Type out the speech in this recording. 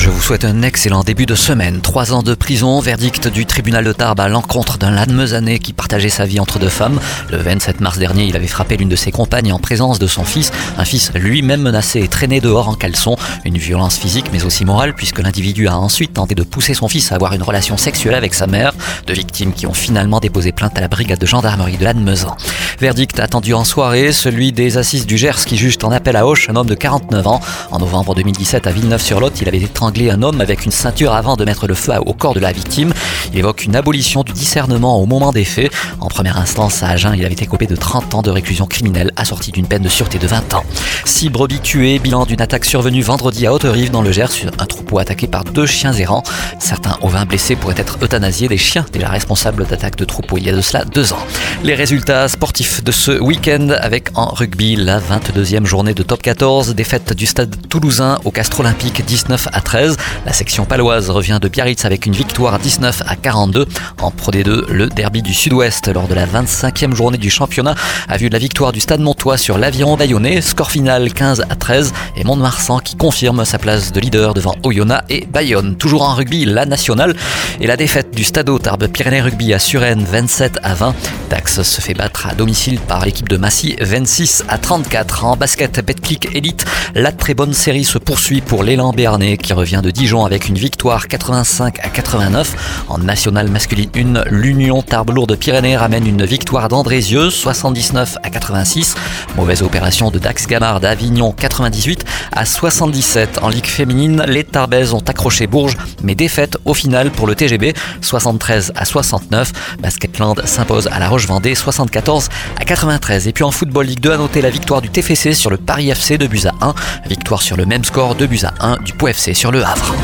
Je vous souhaite un excellent début de semaine. Trois ans de prison, verdict du tribunal de Tarbes à l'encontre d'un Lannemesanais qui partageait sa vie entre deux femmes. Le 27 mars dernier, il avait frappé l'une de ses compagnes en présence de son fils, un fils lui-même menacé et traîné dehors en caleçon. Une violence physique mais aussi morale puisque l'individu a ensuite tenté de pousser son fils à avoir une relation sexuelle avec sa mère. Deux victimes qui ont finalement déposé plainte à la brigade de gendarmerie de Lannemezan. Verdict attendu en soirée, celui des assises du Gers qui jugent en appel à Auch un homme de 49 ans. En novembre 2017 à Villeneuve-sur-Lot, il avait été un homme avec une ceinture avant de mettre le feu au corps de la victime. Il évoque une abolition du discernement au moment des faits. En première instance, à Agen, il avait été coupé de 30 ans de réclusion criminelle assortie d'une peine de sûreté de 20 ans. Six brebis tuées, bilan d'une attaque survenue vendredi à Haute-Rive dans le Gers, un troupeau attaqué par deux chiens errants. Certains ovins blessés pourraient être euthanasiés, des chiens déjà responsables d'attaques de troupeaux il y a de cela deux ans. Les résultats sportifs de ce week-end avec en rugby la 22e journée de top 14, défaite du stade toulousain au Castre Olympique 19 à 13. La section paloise revient de Biarritz avec une victoire 19 à 42. En Pro D2, le derby du Sud-Ouest lors de la 25e journée du championnat a vu la victoire du Stade Montois sur l'Aviron Bayonnais, score final 15 à 13 et Mont-de-Marsan qui confirme sa place de leader devant Oyonnax et Bayonne. Toujours en rugby, la nationale et la défaite du Stade Tarbes Pyrénées Rugby à Suresnes 27 à 20. Dax se fait battre à domicile par l'équipe de Massy 26 à 34. En basket Betclic Elite, la très bonne série se poursuit pour l'élan béarnais qui revient de Dijon avec une victoire 85 à 89. En nationale masculine 1, l'Union Tarbes-Lourdes-Pyrénées ramène une victoire d'Andrézieux 79 à 86. Mauvaise opération de Dax Gamard d'Avignon 98 à 77. En Ligue féminine, les Tarbaises ont accroché Bourges, mais défaite au final pour le TGB 73 à 69. Basketland s'impose à la Roche-Vendée 74 à 93. Et puis en football Ligue 2, à noter la victoire du TFC sur le Paris FC de buts à 1. Victoire sur le même score de buts à 1 du Pau FC sur le Havre.